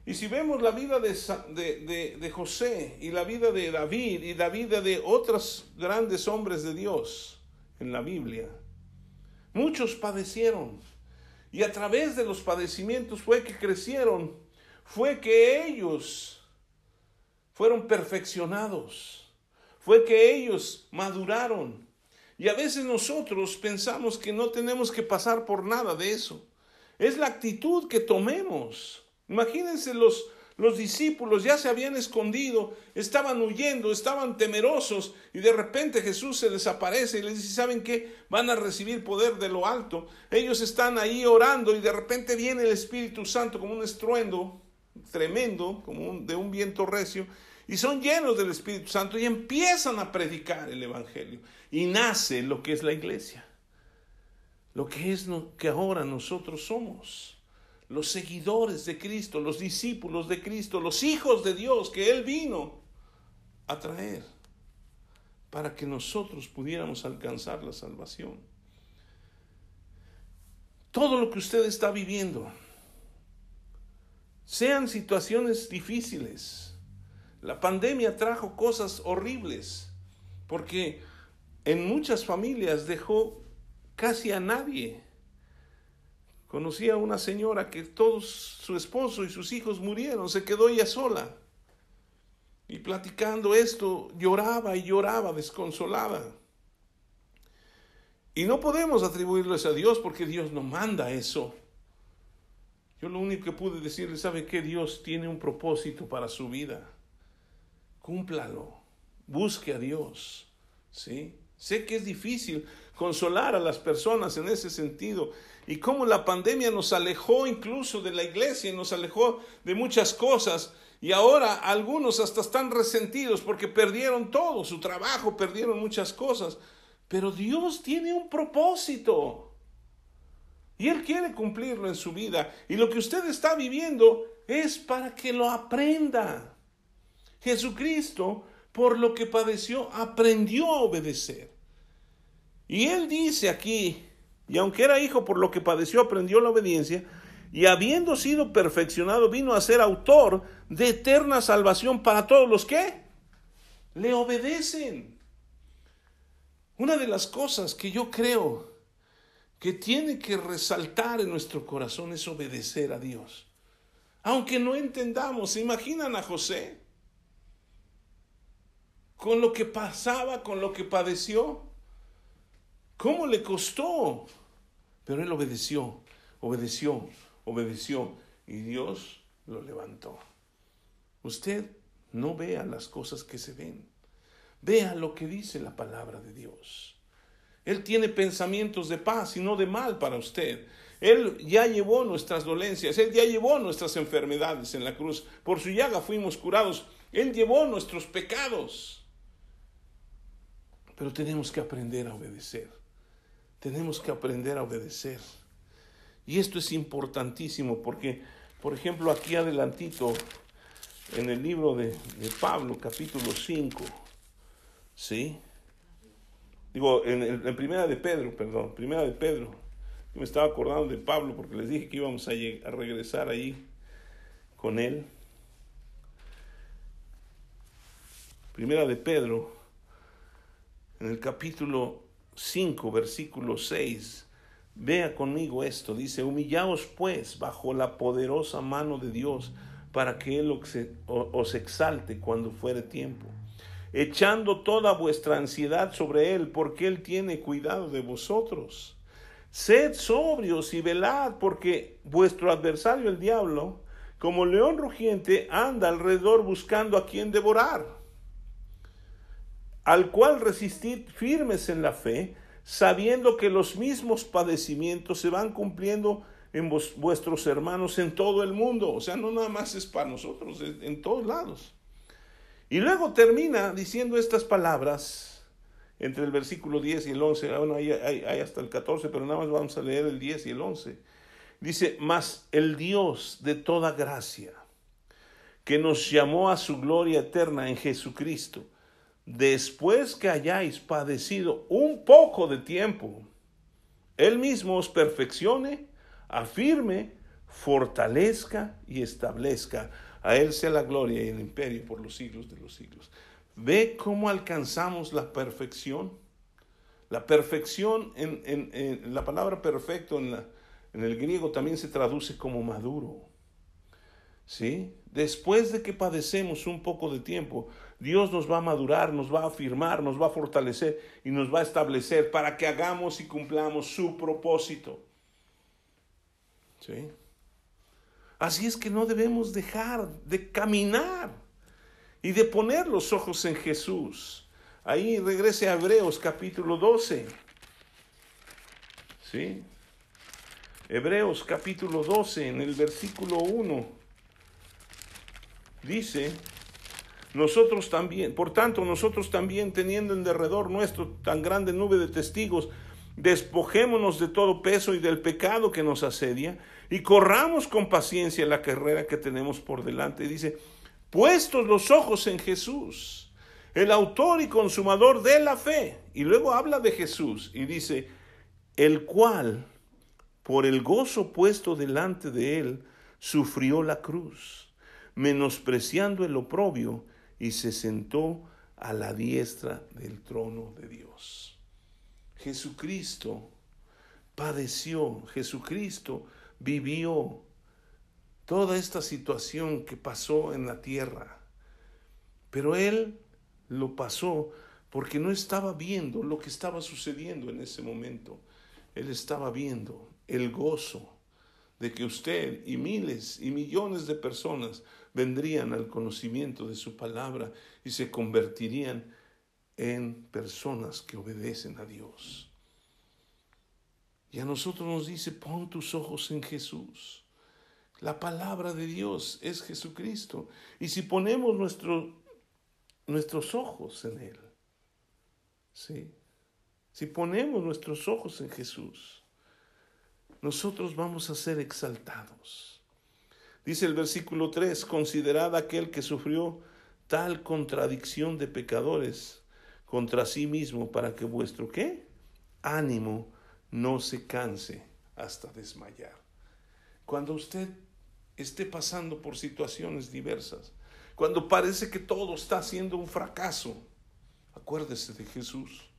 A: Y si vemos la vida de, de, José y la vida de David y la vida de otros grandes hombres de Dios en la Biblia, muchos padecieron. Y a través de los padecimientos fue que crecieron, fue que ellos fueron perfeccionados, fue que ellos maduraron. Y a veces nosotros pensamos que no tenemos que pasar por nada de eso. Es la actitud que tomemos. Imagínense los, los discípulos ya se habían escondido, estaban huyendo, estaban temerosos y de repente Jesús se desaparece y les dice, ¿saben qué? Van a recibir poder de lo alto. Ellos están ahí orando y de repente viene el Espíritu Santo como un estruendo tremendo, como de un viento recio, y son llenos del Espíritu Santo y empiezan a predicar el Evangelio. Y nace lo que es la iglesia, lo que es lo que ahora nosotros somos los seguidores de Cristo, los discípulos de Cristo, los hijos de Dios que Él vino a traer para que nosotros pudiéramos alcanzar la salvación. Todo lo que usted está viviendo, sean situaciones difíciles, la pandemia trajo cosas horribles, porque en muchas familias dejó casi a nadie Conocí a una señora que todos su esposo y sus hijos murieron, se quedó ella sola. Y platicando esto, lloraba y lloraba desconsolada. Y no podemos atribuirles a Dios porque Dios no manda eso. Yo lo único que pude decirle, ¿sabe qué? Dios tiene un propósito para su vida. Cúmplalo. Busque a Dios. ¿Sí? Sé que es difícil consolar a las personas en ese sentido y cómo la pandemia nos alejó incluso de la iglesia, nos alejó de muchas cosas y ahora algunos hasta están resentidos porque perdieron todo, su trabajo, perdieron muchas cosas. Pero Dios tiene un propósito. Y Él quiere cumplirlo en su vida. Y lo que usted está viviendo es para que lo aprenda. Jesucristo, por lo que padeció, aprendió a obedecer. Y Él dice aquí, y aunque era hijo, por lo que padeció, aprendió la obediencia, y habiendo sido perfeccionado, vino a ser autor de eterna salvación para todos los que le obedecen. Una de las cosas que yo creo que tiene que resaltar en nuestro corazón es obedecer a Dios. Aunque no entendamos, ¿se imaginan a José? Con lo que pasaba, con lo que padeció. ¿Cómo le costó? Pero él obedeció, obedeció, obedeció y Dios lo levantó. Usted no vea las cosas que se ven, vea lo que dice la palabra de Dios. Él tiene pensamientos de paz y no de mal para usted. Él ya llevó nuestras dolencias, Él ya llevó nuestras enfermedades en la cruz. Por su llaga fuimos curados. Él llevó nuestros pecados. Pero tenemos que aprender a obedecer. Tenemos que aprender a obedecer. Y esto es importantísimo porque, por ejemplo, aquí adelantito, en el libro de, Pablo, capítulo 5, ¿sí? Digo, en, primera de Pedro, perdón, primera de Pedro. me estaba acordando de Pablo porque les dije que íbamos a, a regresar ahí con él. Primera de Pedro, en el capítulo 5, versículo 6 Vea conmigo esto, dice, humillaos pues bajo la poderosa mano de Dios para que Él os exalte cuando fuere tiempo, echando toda vuestra ansiedad sobre Él, porque Él tiene cuidado de vosotros. Sed sobrios y velad, porque vuestro adversario el diablo, como león rugiente, anda alrededor buscando a quien devorar, al cual resistid firmes en la fe, sabiendo que los mismos padecimientos se van cumpliendo en vuestros hermanos en todo el mundo. O sea, no nada más es para nosotros, es en todos lados. Y luego termina diciendo estas palabras entre el versículo 10 y el 11. Ah, bueno, hay, hay hasta el 14, pero nada más vamos a leer el 10 y el 11. Dice, mas el Dios de toda gracia, que nos llamó a su gloria eterna en Jesucristo, después que hayáis padecido un poco de tiempo, Él mismo os perfeccione, afirme, fortalezca y establezca. A Él sea la gloria y el imperio por los siglos de los siglos. ¿Ve cómo alcanzamos la perfección? La perfección, en, la palabra perfecto en, en el griego también se traduce como maduro. ¿Sí? Después de que padecemos un poco de tiempo, Dios nos va a madurar, nos va a afirmar, nos va a fortalecer y nos va a establecer para que hagamos y cumplamos su propósito. ¿Sí? Así es que no debemos dejar de caminar y de poner los ojos en Jesús. Ahí regrese a Hebreos capítulo 12. ¿Sí? Hebreos capítulo 12 en el versículo 1 dice, nosotros también, por tanto, nosotros también, teniendo en derredor nuestro tan grande nube de testigos, despojémonos de todo peso y del pecado que nos asedia y corramos con paciencia la carrera que tenemos por delante. Y dice, puestos los ojos en Jesús, el autor y consumador de la fe. Y luego habla de Jesús y dice, el cual, por el gozo puesto delante de él, sufrió la cruz, menospreciando el oprobio y se sentó a la diestra del trono de Dios. Jesucristo padeció, Jesucristo vivió toda esta situación que pasó en la tierra, pero Él lo pasó porque no estaba viendo lo que estaba sucediendo en ese momento. Él estaba viendo el gozo de que usted y miles y millones de personas vendrían al conocimiento de su palabra y se convertirían en personas que obedecen a Dios. Y a nosotros nos dice, pon tus ojos en Jesús. La palabra de Dios es Jesucristo. Y si ponemos nuestro, nuestros ojos en Él, ¿sí? si ponemos nuestros ojos en Jesús, nosotros vamos a ser exaltados. Dice el versículo 3, considerad aquel que sufrió tal contradicción de pecadores contra sí mismo para que vuestro qué? Ánimo no se canse hasta desmayar. Cuando usted esté pasando por situaciones diversas, cuando parece que todo está siendo un fracaso, acuérdese de Jesús.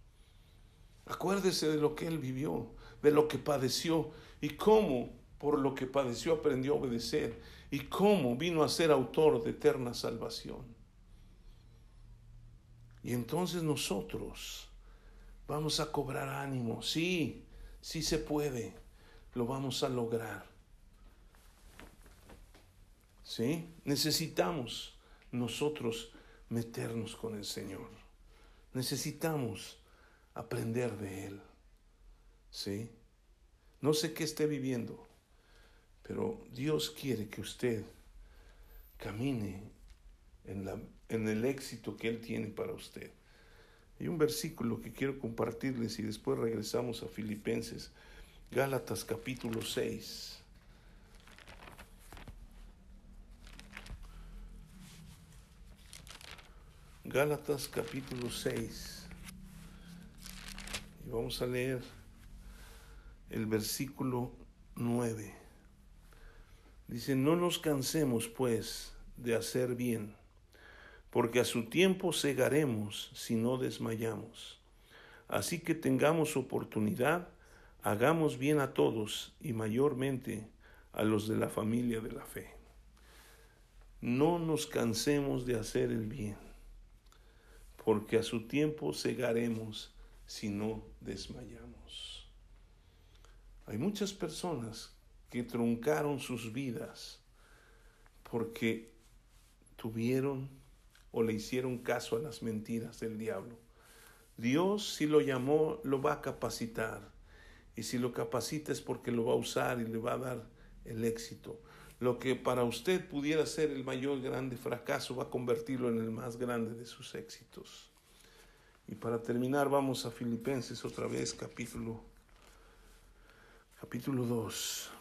A: Acuérdese de lo que él vivió, de lo que padeció y cómo por lo que padeció aprendió a obedecer y cómo vino a ser autor de eterna salvación. Y entonces nosotros vamos a cobrar ánimo, sí, sí se puede, lo vamos a lograr. ¿Sí? Necesitamos nosotros meternos con el Señor. Necesitamos aprender de Él. ¿Sí? No sé qué esté viviendo, pero Dios quiere que usted camine en, la, en el éxito que Él tiene para usted. Hay un versículo que quiero compartirles y después regresamos a Filipenses, Gálatas capítulo 6. Gálatas capítulo 6. Y vamos a leer el versículo 9. Dice, no nos cansemos pues de hacer bien, porque a su tiempo cegaremos si no desmayamos. Así que tengamos oportunidad, hagamos bien a todos y mayormente a los de la familia de la fe. No nos cansemos de hacer el bien porque a su tiempo cegaremos si no desmayamos. Hay muchas personas que truncaron sus vidas porque tuvieron o le hicieron caso a las mentiras del diablo. Dios si lo llamó lo va a capacitar y si lo capacita es porque lo va a usar y le va a dar el éxito. Lo que para usted pudiera ser el mayor grande fracaso va a convertirlo en el más grande de sus éxitos. Y para terminar vamos a Filipenses otra vez, capítulo capítulo 2.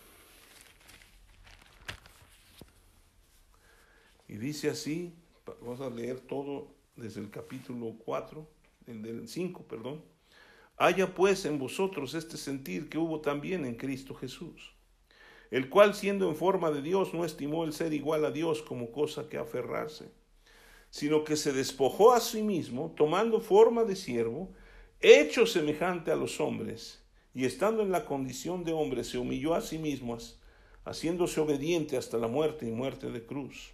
A: Dice así, vamos a leer todo desde el capítulo 4, del 5, perdón. Haya pues en vosotros este sentir que hubo también en Cristo Jesús el cual siendo en forma de Dios no estimó el ser igual a Dios como cosa que aferrarse, sino que se despojó a sí mismo, tomando forma de siervo, hecho semejante a los hombres, y estando en la condición de hombre se humilló a sí mismo, haciéndose obediente hasta la muerte y muerte de cruz.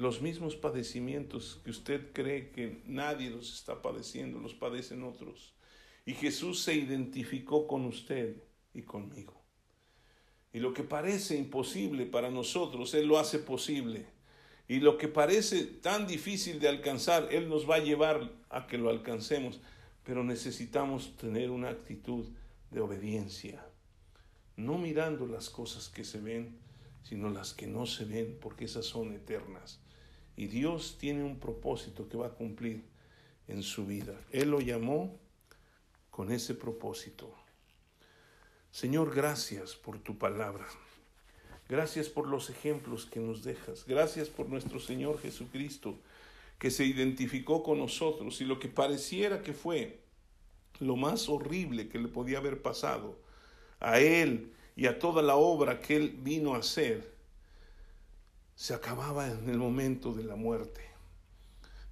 A: los mismos padecimientos que usted cree que nadie los está padeciendo, los padecen otros. Y Jesús se identificó con usted y conmigo. Y lo que parece imposible para nosotros, Él lo hace posible. Y lo que parece tan difícil de alcanzar, Él nos va a llevar a que lo alcancemos. Pero necesitamos tener una actitud de obediencia. No mirando las cosas que se ven, sino las que no se ven, porque esas son eternas. Y Dios tiene un propósito que va a cumplir en su vida. Él lo llamó con ese propósito. Señor, gracias por tu palabra. Gracias por los ejemplos que nos dejas. Gracias por nuestro Señor Jesucristo, que se identificó con nosotros y lo que pareciera que fue lo más horrible que le podía haber pasado a Él y a toda la obra que Él vino a hacer, se acababa en el momento de la muerte.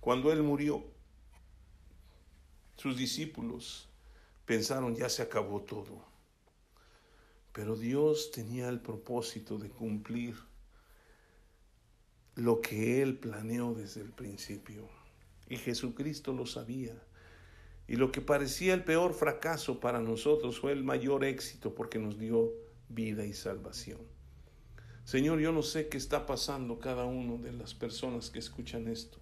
A: Cuando Él murió, sus discípulos pensaron, ya se acabó todo Pero Dios tenía el propósito de cumplir lo que Él planeó desde el principio. Y Jesucristo lo sabía. Y lo que parecía el peor fracaso para nosotros fue el mayor éxito porque nos dio vida y salvación. Señor, yo no sé qué está pasando cada uno de las personas que escuchan esto,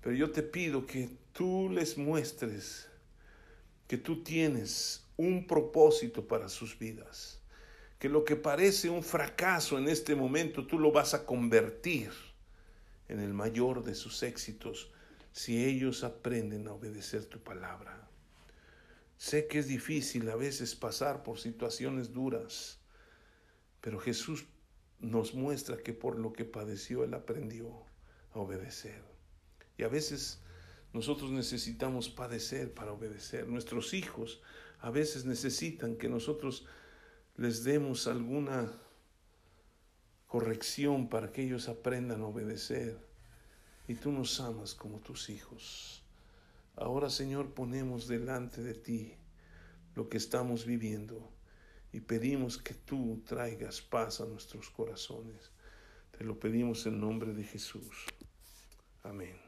A: pero yo te pido que tú les muestres que tú tienes un propósito para sus vidas, que lo que parece un fracaso en este momento tú lo vas a convertir en el mayor de sus éxitos si ellos aprenden a obedecer tu palabra. Sé que es difícil a veces pasar por situaciones duras, pero Jesús nos muestra que por lo que padeció Él aprendió a obedecer. Y a veces nosotros necesitamos padecer para obedecer. Nuestros hijos a veces necesitan que nosotros les demos alguna corrección para que ellos aprendan a obedecer. Y tú nos amas como tus hijos. Ahora, Señor, ponemos delante de ti lo que estamos viviendo y pedimos que tú traigas paz a nuestros corazones. Te lo pedimos en nombre de Jesús. Amén.